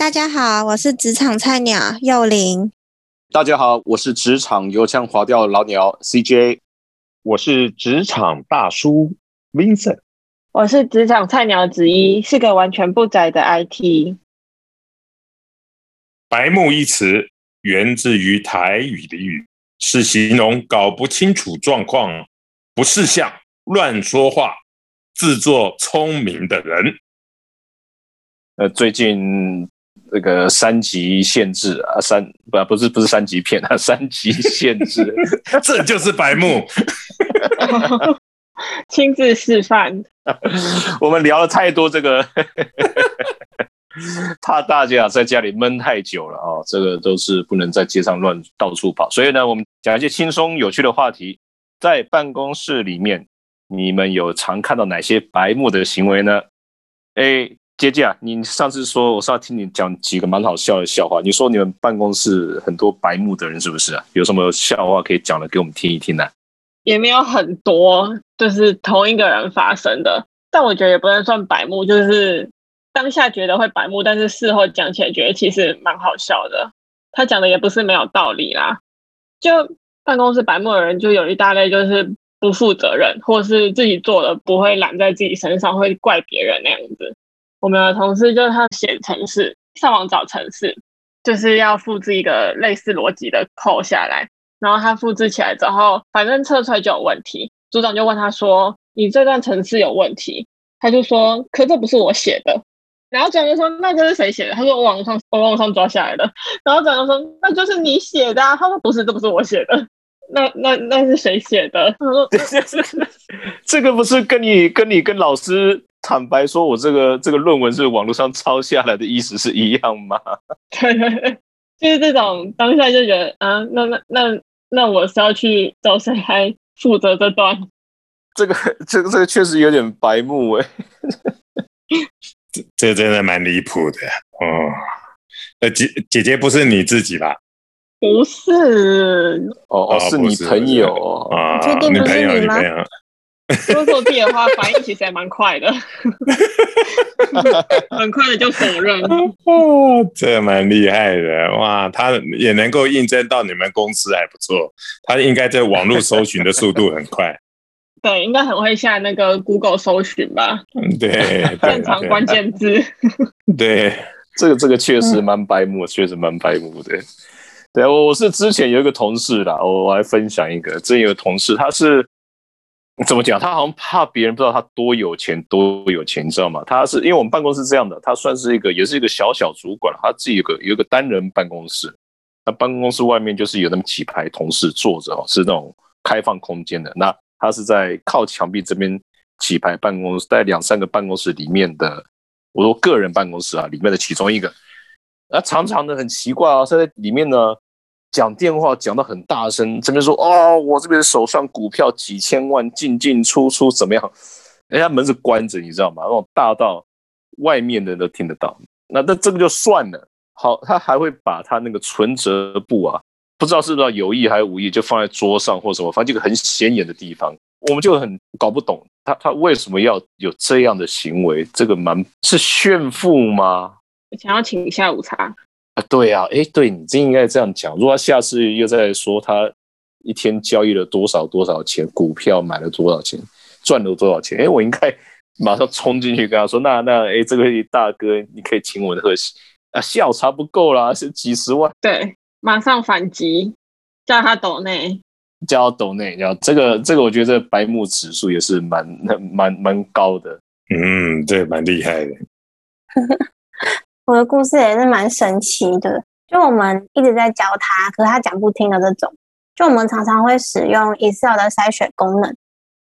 大家好，我是职场菜鸟幼玲。大家好，我是职场油腔滑调老鸟 CJ。我是职场大叔 Vincent。我是职场菜鸟子一，是个完全不宅的 IT。白目一词源自于台语俚语，是形容搞不清楚状况、不识相、乱说话、自作聪明的人。呃，最近这个三级限制啊，三不不是不是三级片啊，三级限制，这就是白目。亲自示范。我们聊了太多这个，怕大家在家里闷太久了啊，这个都是不能在街上乱到处跑。所以呢，我们讲一些轻松有趣的话题。在办公室里面，你们有常看到哪些白目的行为呢？哎，姐姐啊，你上次说我是要听你讲几个蛮好笑的笑话。你说你们办公室很多白目的人，是不是啊？有什么笑话可以讲的给我们听一听呢？也没有很多，就是同一个人发生的，但我觉得也不能算白目，就是当下觉得会白目，但是事后讲起来觉得其实蛮好笑的。他讲的也不是没有道理啦，就办公室白目的人就有一大类，就是不负责任，或是自己做的不会揽在自己身上，会怪别人那样子。我们的同事就是他写程式，上网找程式，就是要复制一个类似逻辑的扣下来。然后他复制起来之后，反正测出来就有问题。组长就问他说：“你这段程式有问题？”他就说：“可这不是我写的。”然后组长就说：“那这是谁写的？”他说：“我网上我网上抓下来的。”然后组长说：“那就是你写的。”啊他说：“不是，这不是我写的。”那那那是谁写的？他说：“这个不是跟你跟你跟老师坦白说我这个这个论文是网络上抄下来的意思是一样吗？”对对对，就是这种当下就觉得啊，那那那。那我是要去找谁来负责这段？这个这个这个确实有点白目哎，这这真的蛮离谱的哦。呃，姐姐姐不是你自己吧？不是哦哦，是你朋友啊？确定不说错地的话，反应其实还蛮快的，很快的就否认。这蛮厉害的哇！他也能够应征到你们公司，还不错。他应该在网络搜寻的速度很快。对，应该很会下那个 Google 搜寻吧？嗯，对，正常关键字。对，这个这个确实蛮白目，确实蛮白目的。对，我我是之前有一个同事啦，我我来分享一个，之前有个同事，他是。怎么讲？他好像怕别人不知道他多有钱，多有钱，你知道吗？他是因为我们办公室这样的，他算是一个，也是一个小小主管他自己有个有个单人办公室，那办公室外面就是有那么几排同事坐着哦，是那种开放空间的。那他是在靠墙壁这边几排办公室，在两三个办公室里面的，我说个人办公室啊，里面的其中一个。那常常的很奇怪啊，在里面呢。讲电话讲到很大声，这边说哦，我这边手上股票几千万进进出出怎么样？人家门是关着，你知道吗？那种大到外面的人都听得到。那那这个就算了。好，他还会把他那个存折簿啊，不知道是不是有意还是无意，就放在桌上或什么，反正一个很显眼的地方。我们就很搞不懂他他为什么要有这样的行为？这个蛮是炫富吗？想要请下午茶。啊，对呀，哎，对你真应该这样讲。如果他下次又在说他一天交易了多少多少钱股票，买了多少钱，赚了多少钱，哎，我应该马上冲进去跟他说，那那哎，这个大哥，你可以请我喝啊，下午茶不够啦，是几十万。对，马上反击，叫他抖内，叫抖内，然后这个这个，我觉得白目指数也是蛮蛮蛮高的。嗯，对，蛮厉害的。我的故事也是蛮神奇的，就我们一直在教他，可是他讲不听的这种。就我们常常会使用 Excel 的筛选功能，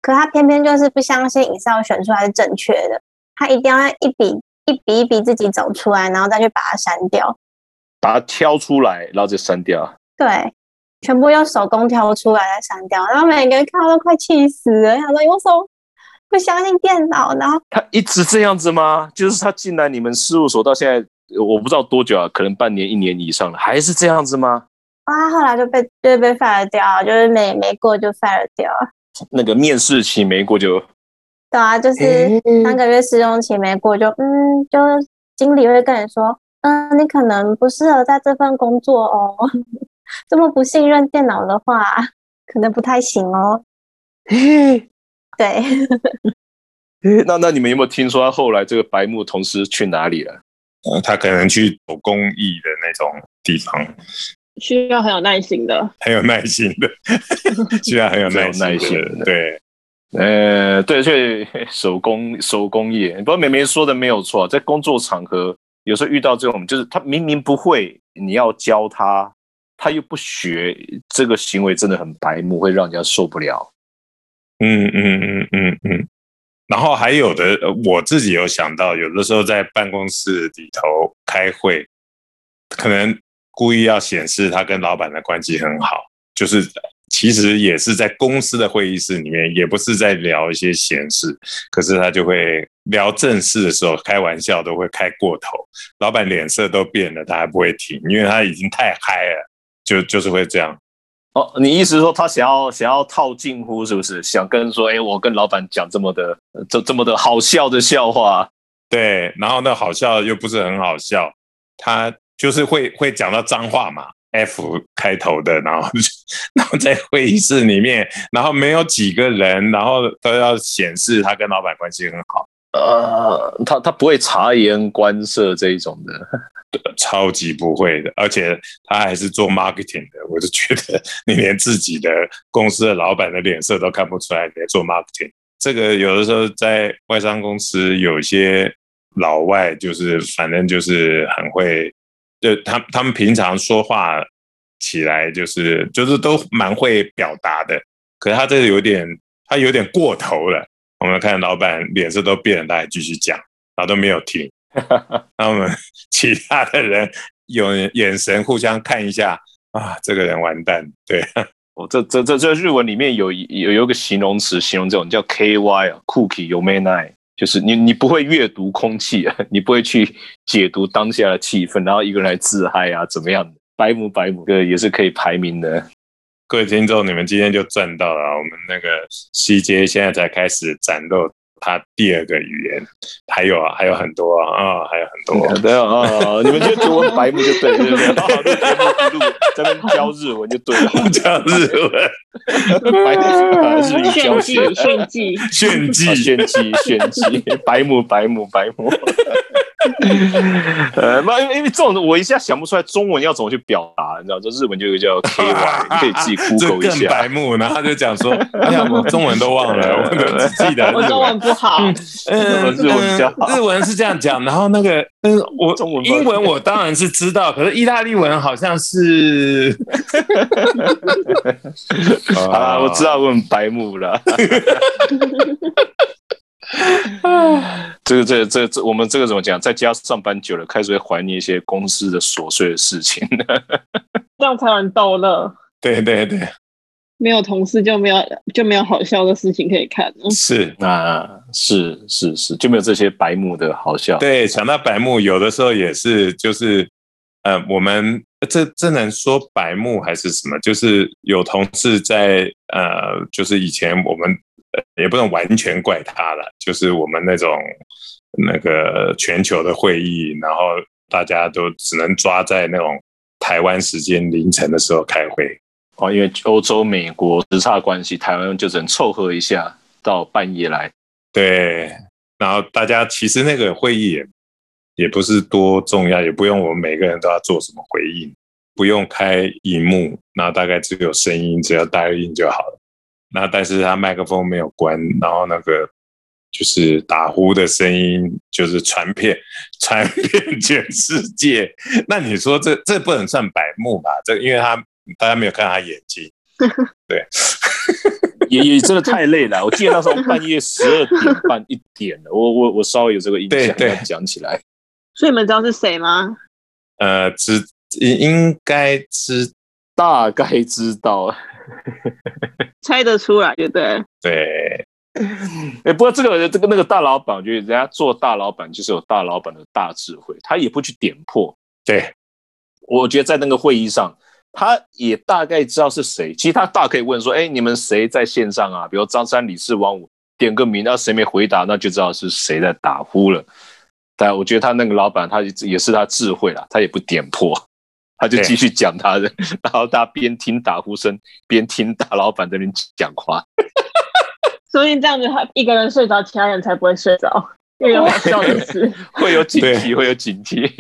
可他偏偏就是不相信 Excel 选出来是正确的，他一定要一笔一笔一笔自己走出来，然后再去把它删掉，把它挑出来，然后再删掉。对，全部用手工挑出来再删掉，然后每个人看到都快气死了，他说：“有手。”不相信电脑，然后他一直这样子吗？就是他进来你们事务所到现在，我不知道多久啊，可能半年、一年以上了，还是这样子吗？啊，后来就被就被 fire 掉，就是没没过就 fire 掉。那个面试期没过就，对啊，就是三个月试用期没过就，嗯，就经理会跟你说，嗯，你可能不适合在这份工作哦，这么不信任电脑的话，可能不太行哦。对，那那你们有没有听说他后来这个白木同时去哪里了？呃，他可能去做公益的那种地方，需要很有耐心的，很有耐心的，需要很有耐耐心的，对。呃，对，所以 手工手工业，不过美美说的没有错，在工作场合有时候遇到这种，就是他明明不会，你要教他，他又不学，这个行为真的很白目，会让人家受不了。嗯嗯嗯嗯嗯。然后还有的，我自己有想到，有的时候在办公室里头开会，可能故意要显示他跟老板的关系很好，就是。其实也是在公司的会议室里面，也不是在聊一些闲事，可是他就会聊正事的时候，开玩笑都会开过头，老板脸色都变了，他还不会停，因为他已经太嗨了，就就是会这样。哦，你意思说他想要想要套近乎，是不是？想跟说，哎，我跟老板讲这么的这这么的好笑的笑话，对，然后那好笑又不是很好笑，他就是会会讲到脏话嘛。F 开头的，然后 然后在会议室里面，然后没有几个人，然后都要显示他跟老板关系很好。呃，他他不会察言观色这一种的，超级不会的，而且他还是做 marketing 的。我就觉得你连自己的公司的老板的脸色都看不出来，你做 marketing。这个有的时候在外商公司，有些老外就是反正就是很会。就他他们平常说话起来就是就是都蛮会表达的，可是他这个有点他有点过头了。我们看老板脸色都变了，他还继续讲，然后都没有停。那我们 其他的人有眼神互相看一下啊，这个人完蛋。对，我这这这这日文里面有有有个形容词形容这种叫 K Y 啊，Cookie 有没奈。就是你，你不会阅读空气啊，你不会去解读当下的气氛，然后一个人来自嗨啊，怎么样的？白母白母哥也是可以排名的。各位听众，你们今天就赚到了。我们那个西街现在才开始展露。他第二个语言还有啊，还有很多啊，啊还有很多。对啊，你们就读白目就对，对不对？好，录节目录，在那教日文就对了，教日文。白目是日语教学，炫技，炫技，炫技，炫技，白目，白目，白目。呃，那因为因为这种我一下想不出来中文要怎么去表达，你知道，这日文就有个叫 K Y，你可以自己 Google 一下。白目，然后他就讲说，哎呀，我中文都忘了，我只记得我中文不好。嗯，日文比较好。日文是这样讲，然后那个，嗯，我中文英文我当然是知道，可是意大利文好像是。啊，我知道问白目了。这个、这、这、这，我们这个怎么讲？在家上班久了，开始会怀念一些公司的琐碎的事情，这样才能逗乐。对对对，没有同事就没有就没有好笑的事情可以看。是啊，是是是，就没有这些白目的好笑。对，想到白目，有的时候也是，就是呃，我们这这能说白目还是什么？就是有同事在呃，就是以前我们。也不能完全怪他了，就是我们那种那个全球的会议，然后大家都只能抓在那种台湾时间凌晨的时候开会哦，因为欧洲、美国时差关系，台湾就只能凑合一下到半夜来。对，然后大家其实那个会议也也不是多重要，也不用我们每个人都要做什么回应，不用开荧幕，那大概只有声音，只要答应就好了。那但是他麦克风没有关，然后那个就是打呼的声音就是传遍传遍全世界。那你说这这不能算白目吧？这因为他大家没有看他眼睛，对，也也真的太累了。我记得那时候半夜十二点 半一点了，我我我稍微有这个印象。对，讲起来，所以你们知道是谁吗？呃，知应该知，大概知道。猜得出来，就对。对，哎，不过这个这个那个大老板，我觉得人家做大老板就是有大老板的大智慧，他也不去点破。对，我觉得在那个会议上，他也大概知道是谁。其实他大可以问说：“哎，你们谁在线上啊？”比如张三李四王五，点个名，那谁没回答，那就知道是谁在打呼了。但我觉得他那个老板他也是他智慧啦，他也不点破，他就继续讲他的，然后大家边听打呼声，边听大老板这边讲话。所以这样子，他一个人睡着，其他人才不会睡着。因为好笑的是，会有警惕，会有警惕。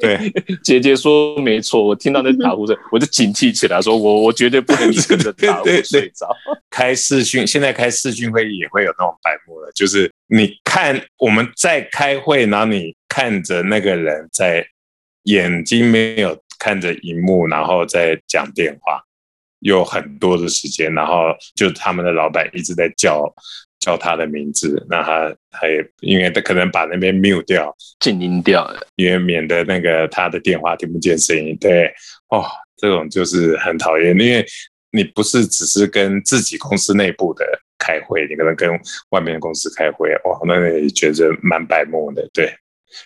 对，姐姐说没错，我听到那打呼声，我就警惕起来，说我我绝对不能跟着打呼睡着。开视讯，现在开视讯会议也会有那种白目了，就是你看我们在开会，然后你看着那个人在眼睛没有看着荧幕，然后在讲电话，有很多的时间，然后就他们的老板一直在叫。叫他的名字，那他他也因为他可能把那边 mute 掉，静音掉了，因为免得那个他的电话听不见声音。对，哦，这种就是很讨厌，因为你不是只是跟自己公司内部的开会，你可能跟外面的公司开会，哇，那也觉得蛮白目的。对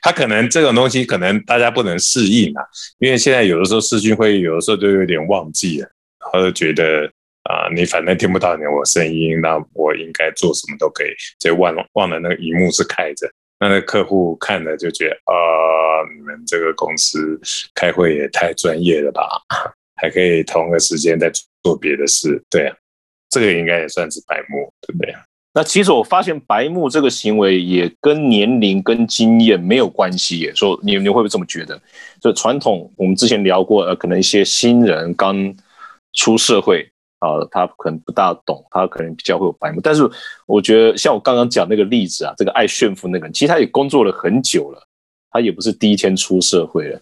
他可能这种东西可能大家不能适应啊，因为现在有的时候视讯会议，有的时候都有点忘记了，然后就觉得。啊，你反正听不到你我声音，那我应该做什么都可以。就忘了忘了那个荧幕是开着，那那客户看了就觉得啊，你们这个公司开会也太专业了吧？还可以同个时间在做别的事，对啊，这个应该也算是白目，对不对？那其实我发现白目这个行为也跟年龄跟经验没有关系耶。说你你会不会这么觉得？就传统我们之前聊过，呃，可能一些新人刚出社会。啊，他可能不大懂，他可能比较会有白目。但是我觉得，像我刚刚讲那个例子啊，这个爱炫富那个人，其实他也工作了很久了，他也不是第一天出社会了。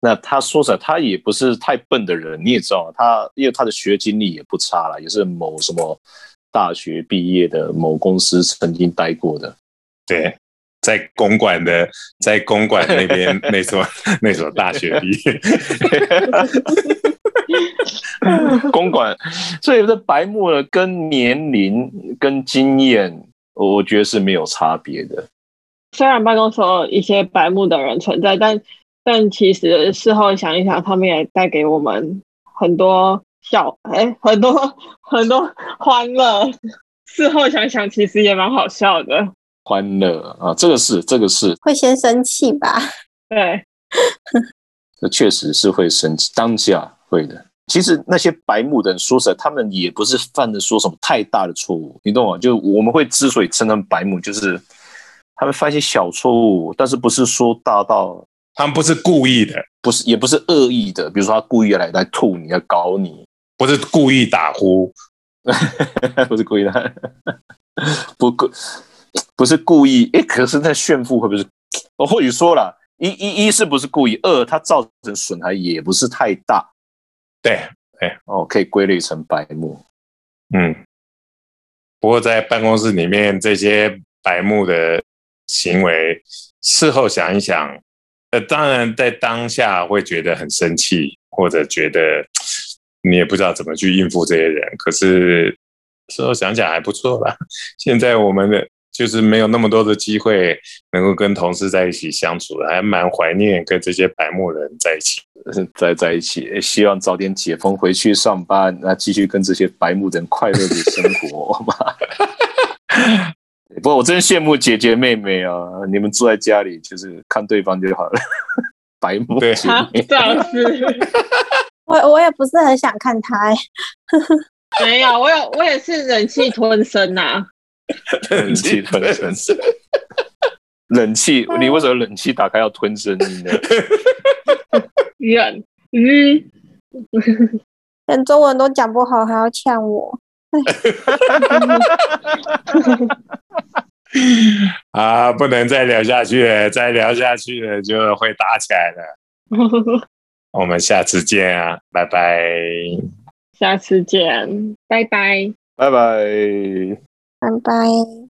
那他说实在，他也不是太笨的人，你也知道，他因为他的学经历也不差了，也是某什么大学毕业的，某公司曾经待过的。对，在公馆的，在公馆那边 那所 那所大学毕业。公馆，所以这白目了，跟年龄、跟经验，我觉得是没有差别的。虽然办公室有一些白目的人存在，但但其实事后想一想，他们也带给我们很多笑，哎，很多 很多欢乐。事后想想，其实也蛮好笑的。欢乐啊，这个是这个是会先生气吧？对，这确实是会生气，当下。会的，其实那些白目的人，说实在，他们也不是犯的说什么太大的错误，你懂吗？就我们会之所以称他们白目，就是他们犯一些小错误，但是不是说大到他们不是故意的，不是也不是恶意的，比如说他故意来来吐你，要搞你，不是故意打呼，不是故意的，不故不是故意，哎，可是那炫富会不会？我或许说了一一一是不是故意，二它造成损害也不是太大。对对哦，可以归类成白目。嗯，不过在办公室里面这些白目的行为，事后想一想，呃，当然在当下会觉得很生气，或者觉得你也不知道怎么去应付这些人。可是事后想想还不错吧。现在我们的。就是没有那么多的机会能够跟同事在一起相处，还蛮怀念跟这些白目人在一起，在在一起。希望早点解封回去上班，那继续跟这些白目人快乐的生活嘛。不过我真羡慕姐姐妹妹啊，你们住在家里就是看对方就好了。白目对，这样是。我我也不是很想看他。没有，我有我也是忍气吞声呐。忍气吞声，冷气，你为什么冷气打开要吞声音呢？忍，嗯，连中文都讲不好还要呛我，啊，不能再聊下去了，再聊下去了就会打起来了。我们下次见啊，拜拜。下次见，拜拜，拜拜。拜拜。